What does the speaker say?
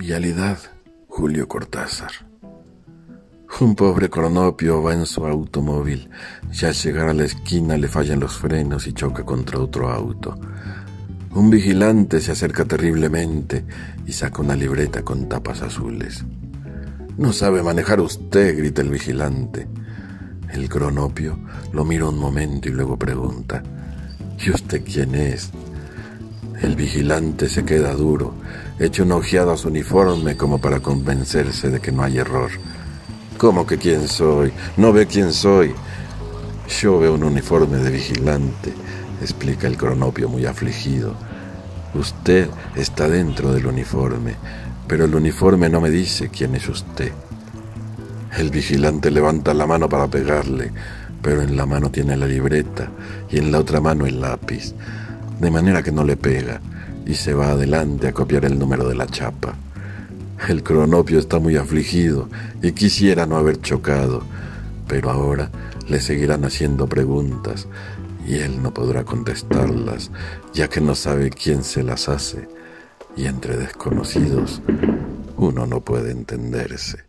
Realidad, Julio Cortázar. Un pobre cronopio va en su automóvil y al llegar a la esquina le fallan los frenos y choca contra otro auto. Un vigilante se acerca terriblemente y saca una libreta con tapas azules. No sabe manejar usted, grita el vigilante. El cronopio lo mira un momento y luego pregunta, ¿y usted quién es? El vigilante se queda duro, echa una ojeada a su uniforme como para convencerse de que no hay error. ¿Cómo que quién soy? ¿No ve quién soy? Yo veo un uniforme de vigilante, explica el cronopio muy afligido. Usted está dentro del uniforme, pero el uniforme no me dice quién es usted. El vigilante levanta la mano para pegarle, pero en la mano tiene la libreta y en la otra mano el lápiz de manera que no le pega, y se va adelante a copiar el número de la chapa. El cronopio está muy afligido y quisiera no haber chocado, pero ahora le seguirán haciendo preguntas y él no podrá contestarlas, ya que no sabe quién se las hace, y entre desconocidos uno no puede entenderse.